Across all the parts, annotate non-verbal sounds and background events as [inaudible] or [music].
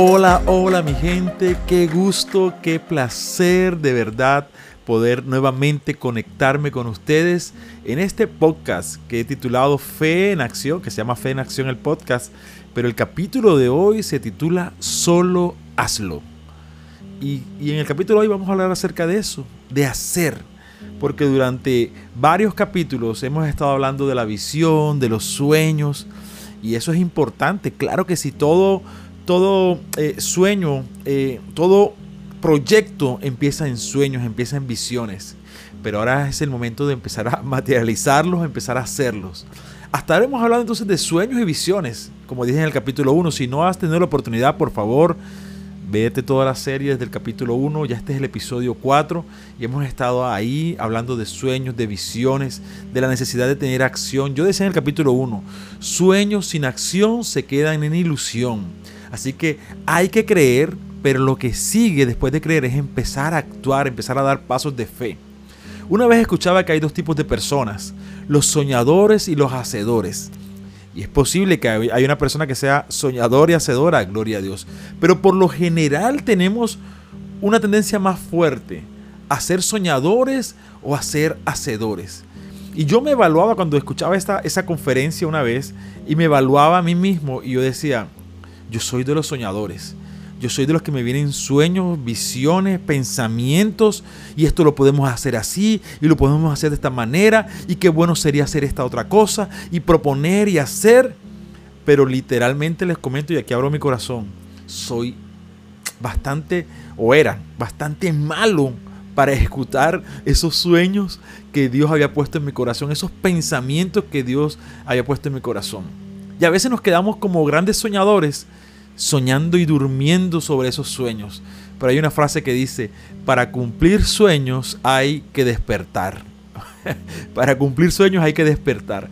Hola, hola mi gente, qué gusto, qué placer de verdad poder nuevamente conectarme con ustedes en este podcast que he titulado Fe en Acción, que se llama Fe en Acción el podcast, pero el capítulo de hoy se titula Solo hazlo. Y, y en el capítulo de hoy vamos a hablar acerca de eso, de hacer porque durante varios capítulos hemos estado hablando de la visión, de los sueños, y eso es importante. Claro que si todo, todo eh, sueño, eh, todo proyecto empieza en sueños, empieza en visiones, pero ahora es el momento de empezar a [laughs] materializarlos, empezar a hacerlos. Hasta ahora hemos hablado entonces de sueños y visiones, como dije en el capítulo 1. Si no has tenido la oportunidad, por favor, Vete toda la serie desde el capítulo 1, ya este es el episodio 4 y hemos estado ahí hablando de sueños, de visiones, de la necesidad de tener acción. Yo decía en el capítulo 1, sueños sin acción se quedan en ilusión. Así que hay que creer, pero lo que sigue después de creer es empezar a actuar, empezar a dar pasos de fe. Una vez escuchaba que hay dos tipos de personas, los soñadores y los hacedores. Y es posible que haya una persona que sea soñadora y hacedora, gloria a Dios. Pero por lo general tenemos una tendencia más fuerte a ser soñadores o a ser hacedores. Y yo me evaluaba cuando escuchaba esta, esa conferencia una vez y me evaluaba a mí mismo y yo decía, yo soy de los soñadores. Yo soy de los que me vienen sueños, visiones, pensamientos y esto lo podemos hacer así y lo podemos hacer de esta manera y qué bueno sería hacer esta otra cosa y proponer y hacer. Pero literalmente les comento y aquí abro mi corazón, soy bastante o era bastante malo para ejecutar esos sueños que Dios había puesto en mi corazón, esos pensamientos que Dios había puesto en mi corazón. Y a veces nos quedamos como grandes soñadores soñando y durmiendo sobre esos sueños. Pero hay una frase que dice, para cumplir sueños hay que despertar. [laughs] para cumplir sueños hay que despertar.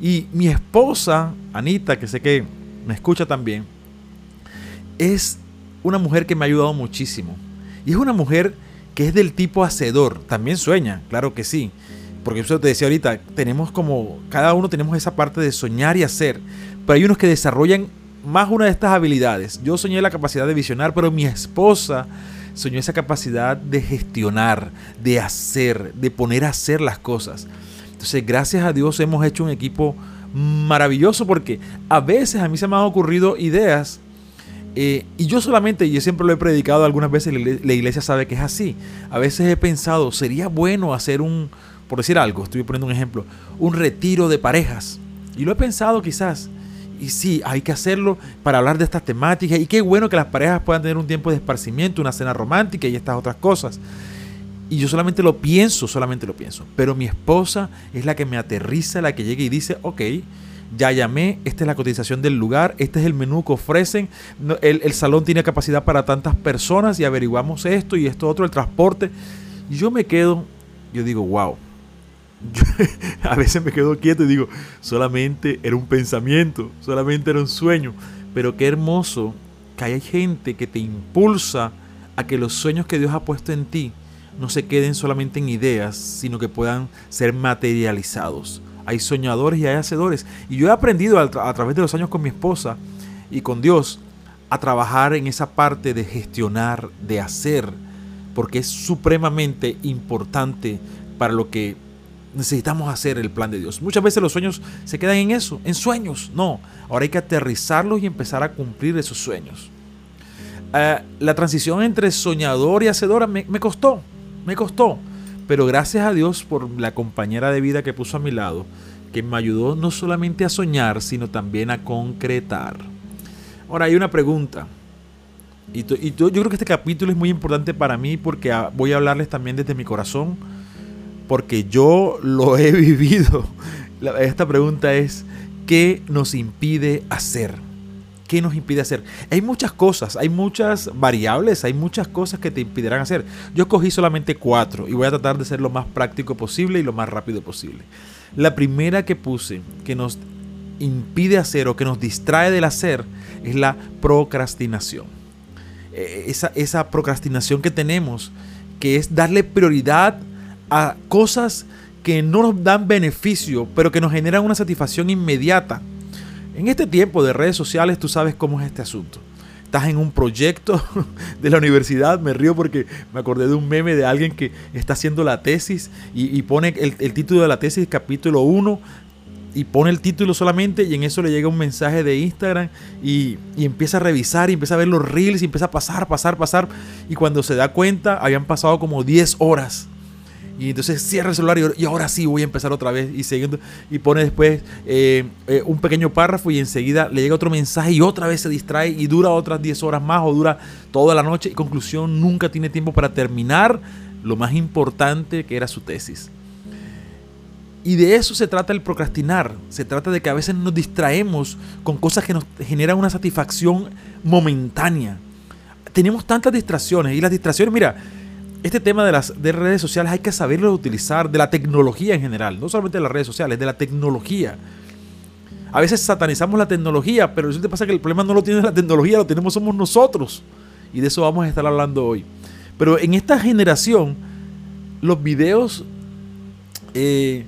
Y mi esposa, Anita, que sé que me escucha también, es una mujer que me ha ayudado muchísimo. Y es una mujer que es del tipo hacedor. También sueña, claro que sí. Porque eso te decía ahorita, tenemos como, cada uno tenemos esa parte de soñar y hacer. Pero hay unos que desarrollan más una de estas habilidades. Yo soñé la capacidad de visionar, pero mi esposa soñó esa capacidad de gestionar, de hacer, de poner a hacer las cosas. Entonces, gracias a Dios hemos hecho un equipo maravilloso porque a veces a mí se me han ocurrido ideas eh, y yo solamente, y yo siempre lo he predicado algunas veces, la iglesia sabe que es así. A veces he pensado, sería bueno hacer un, por decir algo, estoy poniendo un ejemplo, un retiro de parejas. Y lo he pensado quizás. Y sí, hay que hacerlo para hablar de estas temáticas. Y qué bueno que las parejas puedan tener un tiempo de esparcimiento, una cena romántica y estas otras cosas. Y yo solamente lo pienso, solamente lo pienso. Pero mi esposa es la que me aterriza, la que llega y dice, ok, ya llamé, esta es la cotización del lugar, este es el menú que ofrecen, el, salón tiene capacidad para tantas personas y averiguamos esto y esto otro, el transporte. Yo me quedo, yo digo, wow [laughs] a veces me quedo quieto y digo, solamente era un pensamiento, solamente era un sueño. Pero qué hermoso que hay gente que te impulsa a que los sueños que Dios ha puesto en ti no se queden solamente en ideas, sino que puedan ser materializados. Hay soñadores y hay hacedores. Y yo he aprendido a, a través de los años con mi esposa y con Dios a trabajar en esa parte de gestionar, de hacer, porque es supremamente importante para lo que necesitamos hacer el plan de Dios. Muchas veces los sueños se quedan en eso, en sueños. No, ahora hay que aterrizarlos y empezar a cumplir esos sueños. Eh, la transición entre soñador y hacedora me, costó, me costó. Pero gracias a Dios por la compañera de vida que puso a mi lado, que me ayudó no solamente a soñar, sino también a concretar. Ahora hay una pregunta. Y, y yo creo que este capítulo es muy importante para mí porque ah, voy a hablarles también desde mi corazón porque yo lo he [laughs] vivido. Esta pregunta es, ¿qué nos impide hacer? ¿Qué nos impide hacer? Hay muchas cosas, hay muchas variables, hay muchas cosas que te impedirán hacer. Yo cogí solamente cuatro y voy a tratar de ser lo más práctico posible y lo más rápido posible. La primera que puse que nos impide hacer o que nos distrae del hacer es la procrastinación. E, esa, esa procrastinación que tenemos, que es darle prioridad a cosas que no nos dan beneficio, pero que nos generan una satisfacción inmediata. En este tiempo de redes sociales tú sabes cómo es este asunto. estás en un proyecto [laughs] de la universidad. Me río porque me acordé de un meme de alguien que está haciendo la tesis y, pone el, título de la tesis, capítulo 1, y pone el título solamente y en eso le llega un mensaje de Instagram y, empieza a revisar y empieza a ver los reels y empieza a pasar, pasar, pasar. Y cuando se da cuenta, habían pasado como 10 horas. Y entonces cierra el celular y, ahora sí voy a empezar otra vez. Y siguiendo, y pone después eh, eh, un pequeño párrafo y enseguida le llega otro mensaje y otra vez se distrae y dura otras 10 horas más o dura toda la noche. Y conclusión, nunca tiene tiempo para terminar lo más importante que era su tesis. Y de eso se trata el procrastinar. Se trata de que a veces nos distraemos con cosas que nos generan una satisfacción momentánea. Tenemos tantas distracciones y las distracciones, mira, este tema de las de redes sociales hay que saberlo utilizar, de la tecnología en general, no solamente de las redes sociales, de la tecnología. A veces satanizamos la tecnología, pero eso te pasa que el problema no lo tiene la tecnología, lo tenemos somos nosotros. Y de eso vamos a estar hablando hoy. Pero en esta generación, los videos eh,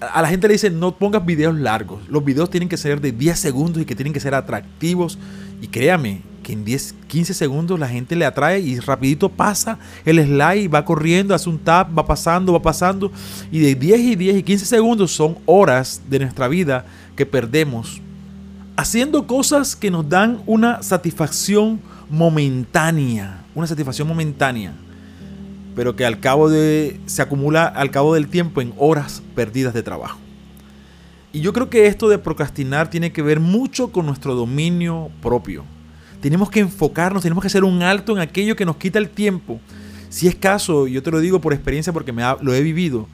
a la gente le dicen no pongas videos largos. Los videos tienen que ser de 10 segundos y que tienen que ser atractivos. Y créame que en 10, 15 segundos la gente le atrae y rapidito pasa el slide, va corriendo, hace un tap, va pasando, va pasando. Y de 10 y 10 y 15 segundos son horas de nuestra vida que perdemos haciendo cosas que nos dan una satisfacción momentánea. Una satisfacción momentánea pero que al cabo de se acumula al cabo del tiempo en horas perdidas de trabajo. Y yo creo que esto de procrastinar tiene que ver mucho con nuestro dominio propio. Tenemos que enfocarnos, tenemos que hacer un alto en aquello que nos quita el tiempo. Si es caso, yo te lo digo por experiencia porque me lo he vivido,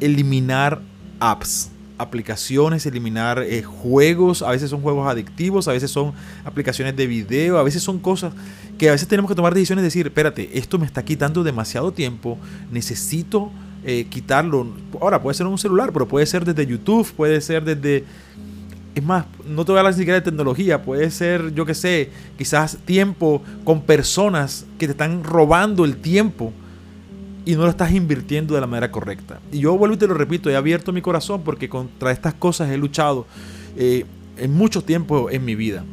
eliminar apps aplicaciones, eliminar eh, juegos, a veces son juegos adictivos, a veces son aplicaciones de video, a veces son cosas que a veces tenemos que tomar decisiones, decir, espérate, esto me está quitando demasiado tiempo, necesito eh, quitarlo. Ahora puede ser en un celular, pero puede ser desde YouTube, puede ser desde... Es más, no te voy a hablar ni siquiera de tecnología, puede ser, yo qué sé, quizás tiempo con personas que te están robando el tiempo y no lo estás invirtiendo de la manera correcta. Y yo vuelvo y te lo repito, he abierto mi corazón porque contra estas cosas he luchado eh, en mucho tiempo en mi vida.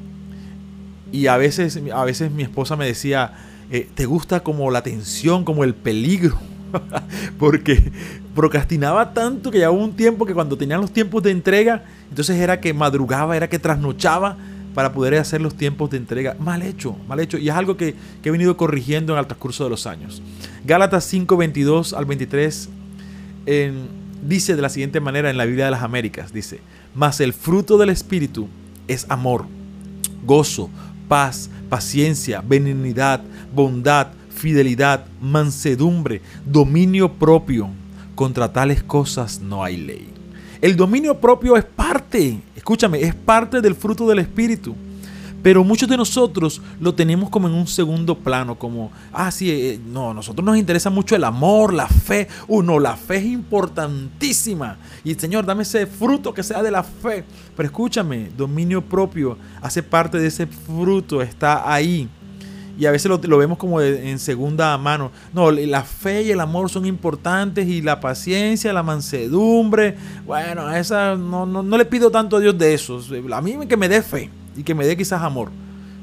Y a veces, a veces mi esposa me decía, eh, ¿te gusta como la tensión, como el peligro? [laughs] porque procrastinaba tanto que ya hubo un tiempo que cuando tenían los tiempos de entrega, entonces era que madrugaba, era que trasnochaba para poder hacer los tiempos de entrega. Mal hecho, mal hecho. Y es algo que, he venido corrigiendo en el transcurso de los años. Gálatas 5, 22 al 23 dice de la siguiente manera en la Biblia de las Américas. Dice, mas el fruto del Espíritu es amor, gozo, paz, paciencia, benignidad, bondad, fidelidad, mansedumbre, dominio propio. Contra tales cosas no hay ley. El dominio propio es parte, escúchame, es parte del fruto del Espíritu. Pero muchos de nosotros lo tenemos como en un segundo plano, como, ah, sí, eh, no, a nosotros nos interesa mucho el amor, la fe. Uno, uh, la fe es importantísima. Y Señor, dame ese fruto que sea de la fe. Pero escúchame, dominio propio hace parte de ese fruto, está ahí y a veces lo, vemos como en segunda mano. No, la fe y el amor son importantes y la paciencia, la mansedumbre. Bueno, esa no, no, le pido tanto a Dios de eso. A mí que me dé fe y que me dé quizás amor.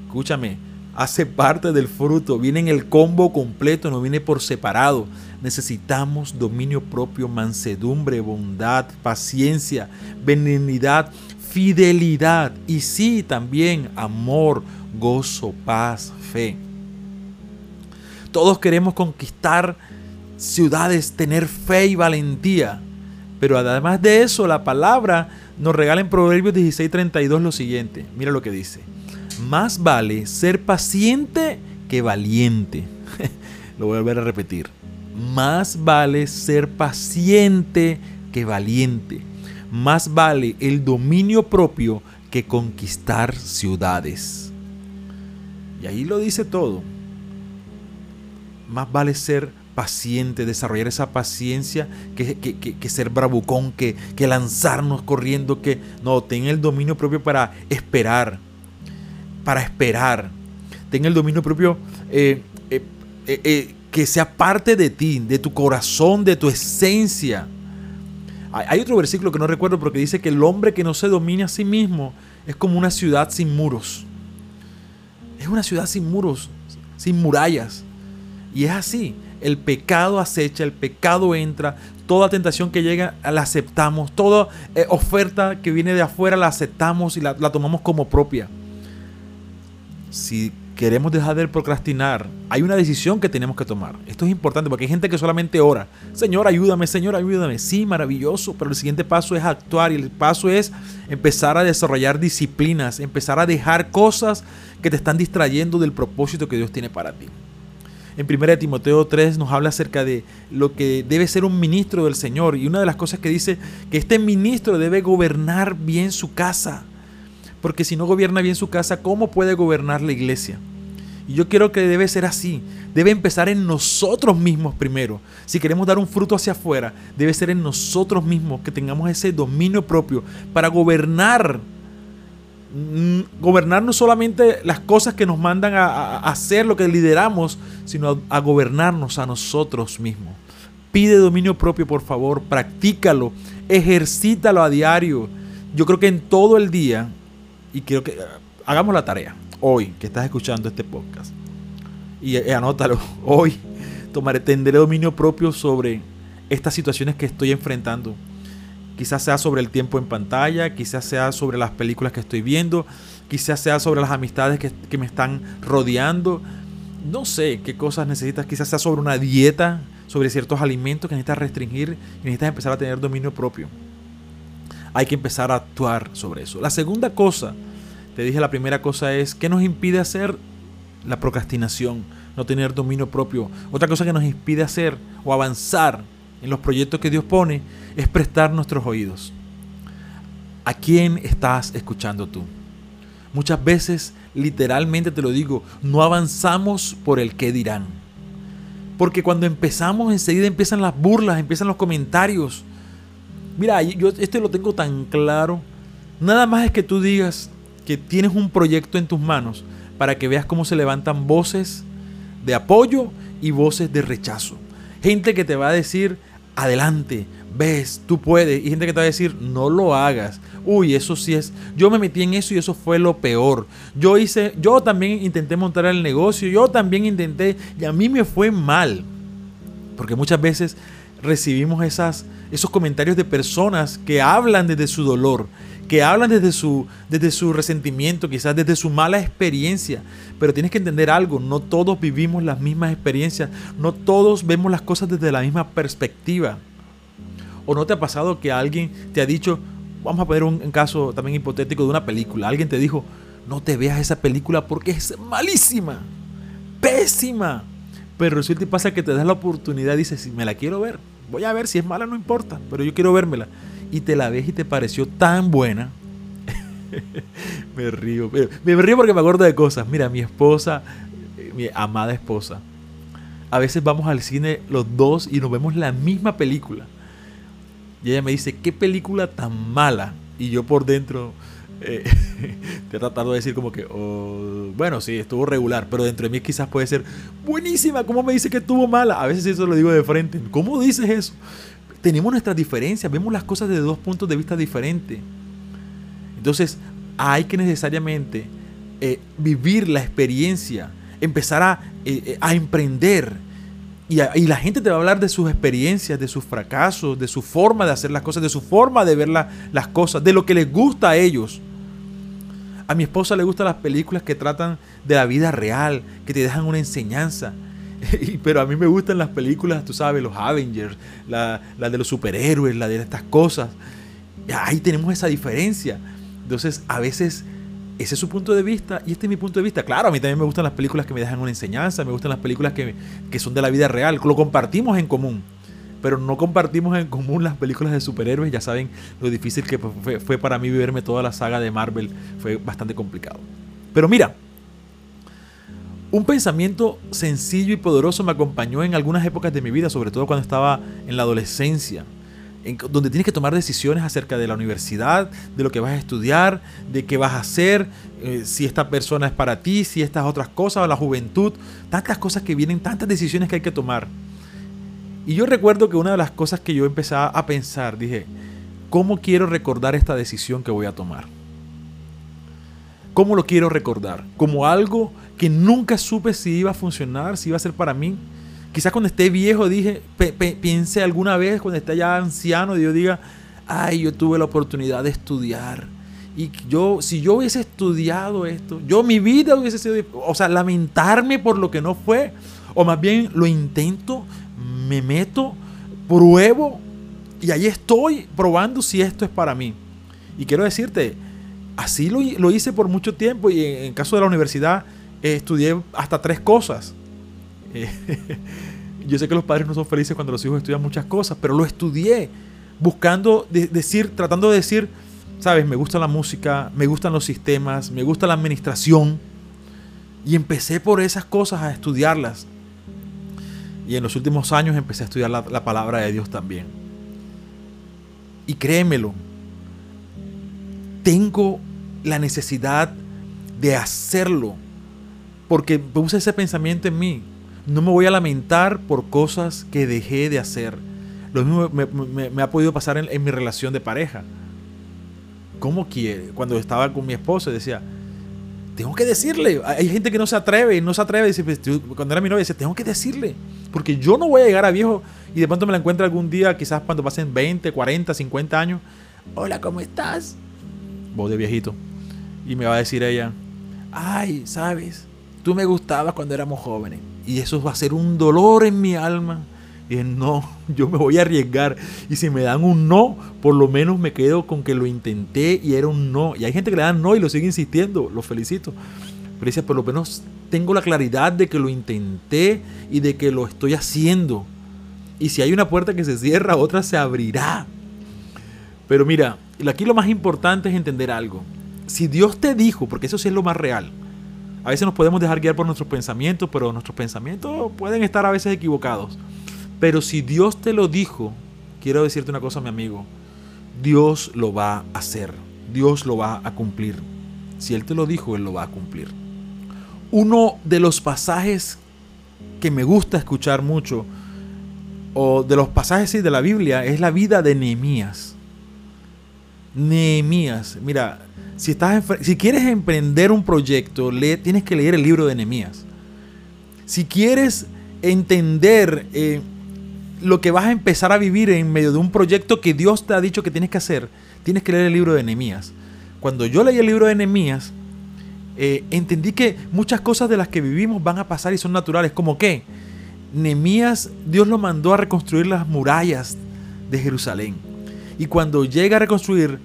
Escúchame, hace parte del fruto, viene en el combo completo, no viene por separado. Necesitamos dominio propio, mansedumbre, bondad, paciencia, benignidad, fidelidad y sí también amor, gozo, paz, fe. Todos queremos conquistar ciudades, tener fe y valentía. Pero además de eso, la palabra nos regala en Proverbios 16:32 lo siguiente. Mira lo que dice. Más vale ser paciente que valiente. [laughs] lo voy a volver a repetir. Más vale ser paciente que valiente. Más vale el dominio propio que conquistar ciudades. Y ahí lo dice todo más vale ser paciente, desarrollar esa paciencia que, ser bravucón, que, que, lanzarnos corriendo, que no, ten el dominio propio para esperar, para esperar. Ten el dominio propio eh, eh, eh, que sea parte de ti, de tu corazón, de tu esencia. Hay otro versículo que no recuerdo porque dice que el hombre que no se domina a sí mismo es como una ciudad sin muros es una ciudad sin muros, sin murallas. Y es así, el pecado acecha, el pecado entra, toda tentación que llega la aceptamos, toda eh, oferta que viene de afuera la aceptamos y la, la tomamos como propia. Si queremos dejar de procrastinar, hay una decisión que tenemos que tomar. Esto es importante porque hay gente que solamente ora. Señor, ayúdame, Señor, ayúdame. Sí, maravilloso, pero el siguiente paso es actuar y el paso es empezar a desarrollar disciplinas, empezar a dejar cosas que te están distrayendo del propósito que Dios tiene para ti. En 1 Timoteo 3 nos habla acerca de lo que debe ser un ministro del Señor y una de las cosas que dice que este ministro debe gobernar bien su casa porque si no gobierna bien su casa, ¿cómo puede gobernar la iglesia? Y yo quiero que debe ser así. Debe empezar en nosotros mismos primero. Si queremos dar un fruto hacia afuera, debe ser en nosotros mismos que tengamos ese dominio propio para gobernar. Mm, gobernar no solamente las cosas que nos mandan a, hacer, lo que lideramos, sino a gobernarnos a nosotros mismos. Pide dominio propio, por favor, practícalo, ejercítalo a diario. Yo creo que en todo el día y quiero que hagamos la tarea hoy que estás escuchando este podcast. Y eh, anótalo, [laughs] hoy tomaré, tendré dominio propio sobre estas situaciones que estoy enfrentando. Quizás sea sobre el tiempo en pantalla, quizás sea sobre las películas que estoy viendo, quizás sea sobre las amistades que, me están rodeando. No sé qué cosas necesitas, quizás sea sobre una dieta, sobre ciertos alimentos que necesitas restringir y necesitas empezar a tener dominio propio hay que empezar a actuar sobre eso. La segunda cosa, te dije la primera cosa es, ¿qué nos impide hacer? La procrastinación, no tener dominio propio. Otra cosa que nos impide hacer o avanzar en los proyectos que Dios pone es prestar nuestros oídos. ¿A quién estás escuchando tú? Muchas veces, literalmente te lo digo, no avanzamos por el qué dirán. Porque cuando empezamos, enseguida empiezan las burlas, empiezan los comentarios. Mira, yo este lo tengo tan claro. Nada más es que tú digas que tienes un proyecto en tus manos para que veas cómo se levantan voces de apoyo y voces de rechazo. Gente que te va a decir, adelante, ves, tú puedes. Y gente que te va a decir, no lo hagas. Uy, eso sí es. Yo me metí en eso y eso fue lo peor. Yo hice, yo también intenté montar el negocio, yo también intenté y a mí me fue mal. Porque muchas veces recibimos esas, esos comentarios de personas que hablan desde su dolor, que hablan desde su, desde su resentimiento, quizás desde su mala experiencia. Pero tienes que entender algo, no todos vivimos las mismas experiencias, no todos vemos las cosas desde la misma perspectiva. ¿O no te ha pasado que alguien te ha dicho, vamos a poner un, caso también hipotético de una película, alguien te dijo, no te veas esa película porque es malísima, pésima. Pero resulta y pasa que te das la oportunidad y dices, si me la quiero ver, voy a ver si es mala, no importa, pero yo quiero vérmela. Y te la ves y te pareció tan buena. [laughs] me río, me, río porque me acuerdo de cosas. Mira, mi esposa, eh, mi amada esposa, a veces vamos al cine los dos y nos vemos la misma película. Y ella me dice, ¿qué película tan mala? Y yo por dentro, eh, [laughs] te he tratado de decir como que, oh, bueno, sí, estuvo regular, pero dentro de mí quizás puede ser buenísima. ¿Cómo me dice que estuvo mala? A veces eso lo digo de frente. ¿Cómo dices eso? Tenemos nuestras diferencias, vemos las cosas desde dos puntos de vista diferentes. Entonces, hay que necesariamente eh, vivir la experiencia, empezar a, eh, a emprender y, la gente te va a hablar de sus experiencias, de sus fracasos, de su forma de hacer las cosas, de su forma de ver las cosas, de lo que les gusta a ellos. A mi esposa le gustan las películas que tratan de la vida real, que te dejan una enseñanza. [laughs] Pero a mí me gustan las películas, tú sabes, los Avengers, la, la de los superhéroes, la de estas cosas. Ahí tenemos esa diferencia. Entonces, a veces ese es su punto de vista y este es mi punto de vista. Claro, a mí también me gustan las películas que me dejan una enseñanza, me gustan las películas que, son de la vida real, lo compartimos en común. Pero no compartimos en común las películas de superhéroes. Ya saben lo difícil que fue, fue para mí viverme toda la saga de Marvel. Fue bastante complicado. Pero mira, un pensamiento sencillo y poderoso me acompañó en algunas épocas de mi vida, sobre todo cuando estaba en la adolescencia donde tienes que tomar decisiones acerca de la universidad, de lo que vas a estudiar, de qué vas a hacer, eh, si esta persona es para ti, si estas otras cosas, o la juventud, tantas cosas que vienen, tantas decisiones que hay que tomar. Y yo recuerdo que una de las cosas que yo empecé a pensar, dije, ¿cómo quiero recordar esta decisión que voy a tomar? ¿Cómo lo quiero recordar? Como algo que nunca supe si iba a funcionar, si iba a ser para mí. Quizás cuando esté viejo, dije, piense alguna vez, cuando esté ya anciano, yo diga, ay, yo tuve la oportunidad de estudiar. Y yo, si yo hubiese estudiado esto, yo mi vida hubiese sido, o sea, lamentarme por lo que no fue, o más bien lo intento, me meto, pruebo, y ahí estoy probando si esto es para mí. Y quiero decirte, así lo, lo hice por mucho tiempo y en, caso de la universidad eh, estudié hasta tres cosas. Eh, [laughs] yo sé que los padres no son felices cuando los hijos estudian muchas cosas, pero lo estudié buscando decir, tratando de decir, sabes, me gusta la música, me gustan los sistemas, me gusta la administración. Y empecé por esas cosas a estudiarlas. Y en los últimos años empecé a estudiar la, la palabra de Dios también. Y créemelo, tengo la necesidad de hacerlo. Porque puse ese pensamiento en mí. No me voy a lamentar por cosas que dejé de hacer. Lo mismo me, ha podido pasar en, mi relación de pareja. ¿Cómo quiere? Cuando estaba con mi esposa decía, tengo que decirle. Hay gente que no se atreve, no se atreve. Pues, cuando era mi novia, decía, tengo que decirle. Porque yo no voy a llegar a viejo y de pronto me la encuentro algún día, quizás cuando pasen 20, 40, 50 años. Hola, ¿cómo estás? Voz de viejito. Y me va a decir ella, ay, sabes, tú me gustabas cuando éramos jóvenes. Y eso va a ser un dolor en mi alma. Y no, [laughs] yo me voy a arriesgar. Y si me dan un no, por lo menos me quedo con que lo intenté y era un no. Y hay gente que le dan no y lo sigue insistiendo. Lo felicito. Pero dice, por lo menos tengo la claridad de que lo intenté y de que lo estoy haciendo. Y si hay una puerta que se cierra, otra se abrirá. Pero mira, aquí lo más importante es entender algo. Si Dios te dijo, porque eso sí es lo más real, a veces nos podemos dejar guiar por nuestros pensamientos, pero nuestros pensamientos pueden estar a veces equivocados. Pero si Dios te lo dijo, quiero decirte una cosa, mi amigo, Dios lo va a hacer, Dios lo va a cumplir. Si Él te lo dijo, Él lo va a cumplir. Uno de los pasajes que me gusta escuchar mucho, o de los pasajes de la Biblia, es la vida de Nehemías. Nehemías. Mira, si, estás si quieres emprender un proyecto, tienes que leer el libro de Nehemías. Si quieres entender eh, lo que vas a empezar a vivir en medio de un proyecto que Dios te ha dicho que tienes que hacer, tienes que leer el libro de Nehemías. Cuando yo leí el libro de Nehemías, eh, entendí que muchas cosas de las que vivimos van a pasar y son naturales. ¿Como qué? Nehemías, Dios lo mandó a reconstruir las murallas de Jerusalén. Y cuando llega a reconstruir,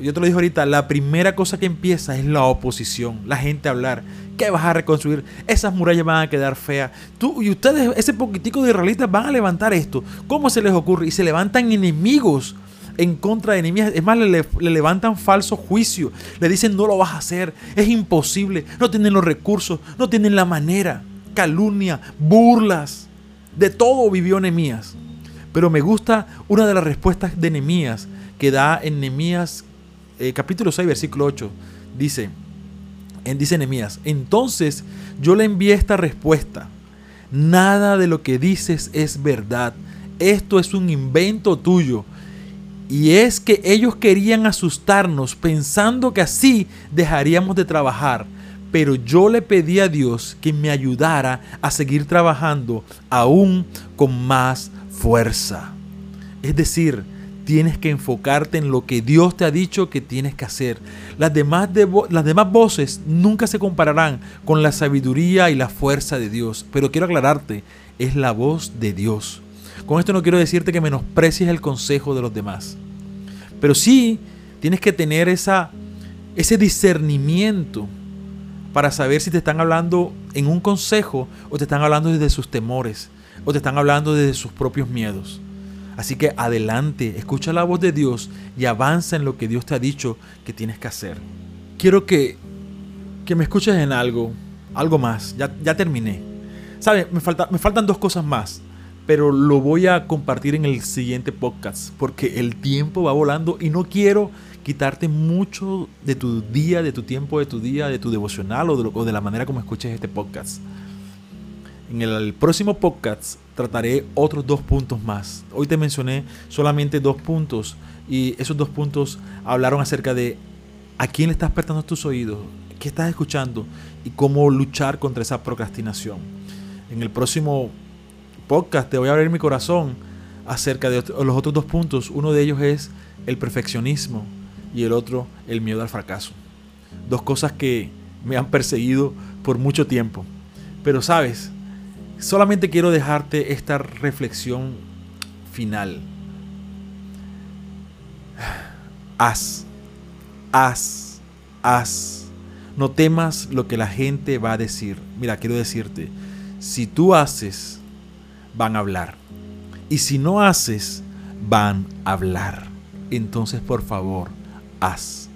yo te lo dije ahorita, la primera cosa que empieza es la oposición, la gente a hablar. ¿Qué vas a reconstruir? Esas murallas van a quedar feas. Tú y ustedes, ese poquitico de israelitas, van a levantar esto. ¿Cómo se les ocurre? Y se levantan enemigos en contra de enemigos. Es más, le, levantan falso juicio. Le dicen, no lo vas a hacer. Es imposible. No tienen los recursos. No tienen la manera. Calumnia, burlas. De todo vivió Nehemías. Pero me gusta una de las respuestas de Nehemías que da en Nehemías eh, capítulo 6, versículo 8. Dice, en, dice Nehemías, entonces yo le envié esta respuesta. Nada de lo que dices es verdad. Esto es un invento tuyo. Y es que ellos querían asustarnos pensando que así dejaríamos de trabajar. Pero yo le pedí a Dios que me ayudara a seguir trabajando aún con más fuerza. Es decir, tienes que enfocarte en lo que Dios te ha dicho que tienes que hacer. Las demás, las demás voces nunca se compararán con la sabiduría y la fuerza de Dios. Pero quiero aclararte, es la voz de Dios. Con esto no quiero decirte que menosprecies el consejo de los demás. Pero sí tienes que tener esa, ese discernimiento para saber si te están hablando en un consejo o te están hablando desde sus temores o te están hablando desde sus propios miedos. Así que adelante, escucha la voz de Dios y avanza en lo que Dios te ha dicho que tienes que hacer. Quiero que, que me escuches en algo, algo más. Ya, ya terminé. ¿Sabes? Me, falta, me faltan dos cosas más, pero lo voy a compartir en el siguiente podcast porque el tiempo va volando y no quiero quitarte mucho de tu día, de tu tiempo, de tu día, de tu devocional o de, o de la manera como escuches este podcast. En el próximo podcast trataré otros dos puntos más. Hoy te mencioné solamente dos puntos y esos dos puntos hablaron acerca de a quién le estás prestando tus oídos, qué estás escuchando y cómo luchar contra esa procrastinación. En el próximo podcast te voy a abrir mi corazón acerca de los otros dos puntos. Uno de ellos es el perfeccionismo y el otro el miedo al fracaso. Dos cosas que me han perseguido por mucho tiempo. Pero sabes, solamente quiero dejarte esta reflexión final. Haz, haz, haz. No temas lo que la gente va a decir. Mira, quiero decirte, si tú haces, van a hablar. Y si no haces, van a hablar. Entonces, por favor, haz.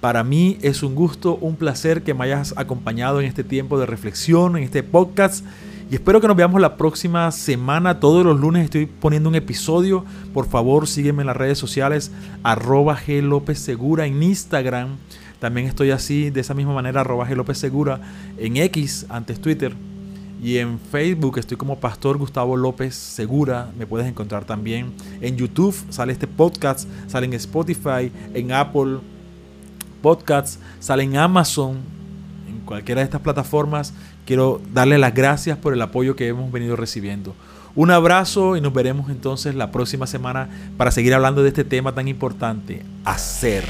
Para mí es un gusto, un placer que me hayas acompañado en este tiempo de reflexión, en este podcast. Y espero que nos veamos la próxima semana. Todos los lunes estoy poniendo un episodio. Por favor, sígueme en las redes sociales. Arroba G López Segura en Instagram. También estoy así, de esa misma manera, arroba G López Segura en X, antes Twitter. Y en Facebook estoy como Pastor Gustavo López Segura. Me puedes encontrar también. En YouTube sale este podcast. Sale en Spotify, en Apple Podcasts, sale en Amazon. En cualquiera de estas plataformas. Quiero darle las gracias por el apoyo que hemos venido recibiendo. Un abrazo y nos veremos entonces la próxima semana para seguir hablando de este tema tan importante. Hacer.